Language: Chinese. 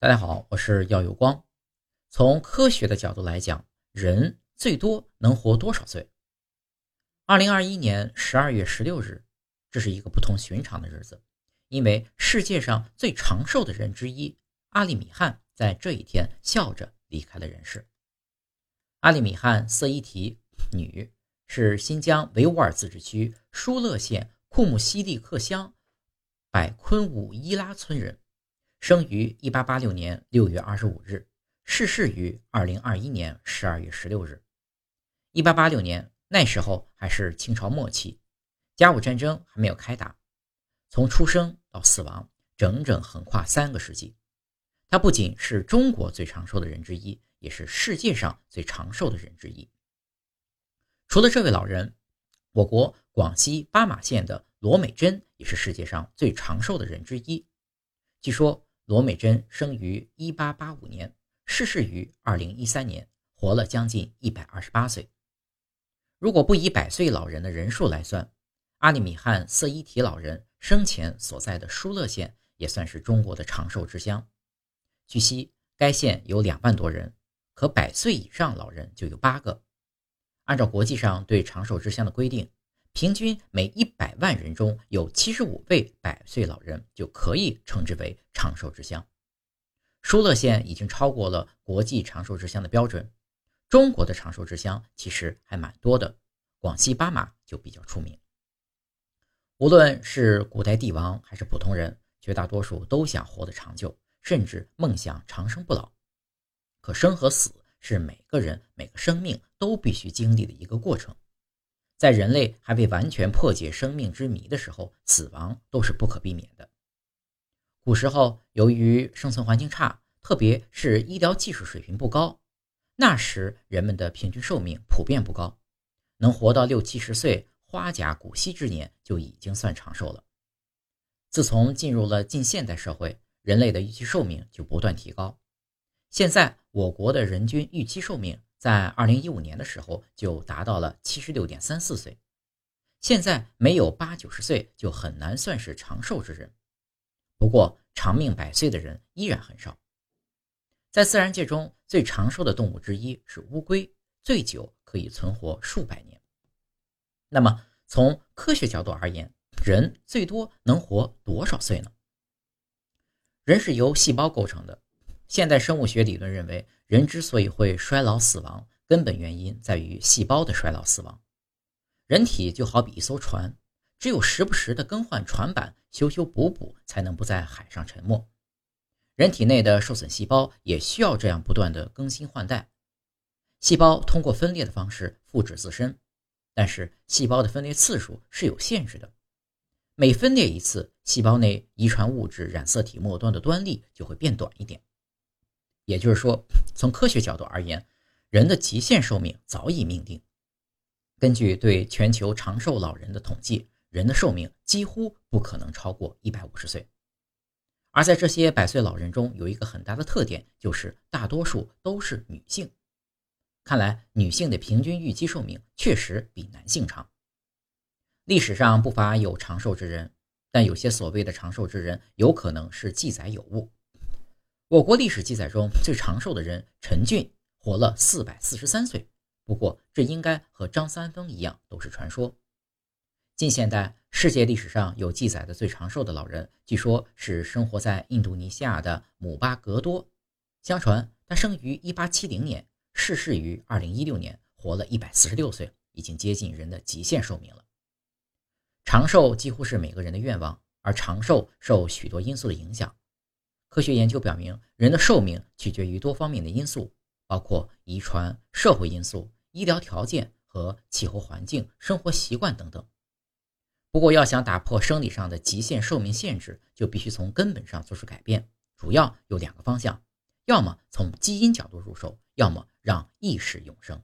大家好，我是耀有光。从科学的角度来讲，人最多能活多少岁？二零二一年十二月十六日，这是一个不同寻常的日子，因为世界上最长寿的人之一阿里米汗在这一天笑着离开了人世。阿里米汗色依提，女，是新疆维吾尔自治区疏勒县库木西利克乡百昆武伊拉村人。生于一八八六年六月二十五日，逝世于二零二一年十二月十六日。一八八六年那时候还是清朝末期，甲午战争还没有开打。从出生到死亡，整整横跨三个世纪。他不仅是中国最长寿的人之一，也是世界上最长寿的人之一。除了这位老人，我国广西巴马县的罗美珍也是世界上最长寿的人之一。据说。罗美珍生于一八八五年，逝世于二零一三年，活了将近一百二十八岁。如果不以百岁老人的人数来算，阿里米汗色依提老人生前所在的疏勒县也算是中国的长寿之乡。据悉，该县有两万多人，可百岁以上老人就有八个。按照国际上对长寿之乡的规定。平均每一百万人中有七十五位百岁老人，就可以称之为长寿之乡。疏勒县已经超过了国际长寿之乡的标准。中国的长寿之乡其实还蛮多的，广西巴马就比较出名。无论是古代帝王还是普通人，绝大多数都想活得长久，甚至梦想长生不老。可生和死是每个人每个生命都必须经历的一个过程。在人类还未完全破解生命之谜的时候，死亡都是不可避免的。古时候，由于生存环境差，特别是医疗技术水平不高，那时人们的平均寿命普遍不高，能活到六七十岁，花甲古稀之年就已经算长寿了。自从进入了近现代社会，人类的预期寿命就不断提高。现在，我国的人均预期寿命。在二零一五年的时候就达到了七十六点三四岁，现在没有八九十岁就很难算是长寿之人。不过长命百岁的人依然很少。在自然界中最长寿的动物之一是乌龟，最久可以存活数百年。那么从科学角度而言，人最多能活多少岁呢？人是由细胞构成的。现代生物学理论认为，人之所以会衰老死亡，根本原因在于细胞的衰老死亡。人体就好比一艘船，只有时不时的更换船板、修修补补，才能不在海上沉没。人体内的受损细胞也需要这样不断的更新换代。细胞通过分裂的方式复制自身，但是细胞的分裂次数是有限制的，每分裂一次，细胞内遗传物质染色体末端的端粒就会变短一点。也就是说，从科学角度而言，人的极限寿命早已命定。根据对全球长寿老人的统计，人的寿命几乎不可能超过一百五十岁。而在这些百岁老人中，有一个很大的特点，就是大多数都是女性。看来，女性的平均预期寿命确实比男性长。历史上不乏有长寿之人，但有些所谓的长寿之人，有可能是记载有误。我国历史记载中最长寿的人陈俊活了四百四十三岁，不过这应该和张三丰一样都是传说。近现代世界历史上有记载的最长寿的老人，据说是生活在印度尼西亚的姆巴格多。相传他生于一八七零年，逝世于二零一六年，活了一百四十六岁，已经接近人的极限寿命了。长寿几乎是每个人的愿望，而长寿受许多因素的影响。科学研究表明，人的寿命取决于多方面的因素，包括遗传、社会因素、医疗条件和气候环境、生活习惯等等。不过，要想打破生理上的极限寿命限制，就必须从根本上做出改变。主要有两个方向：要么从基因角度入手，要么让意识永生。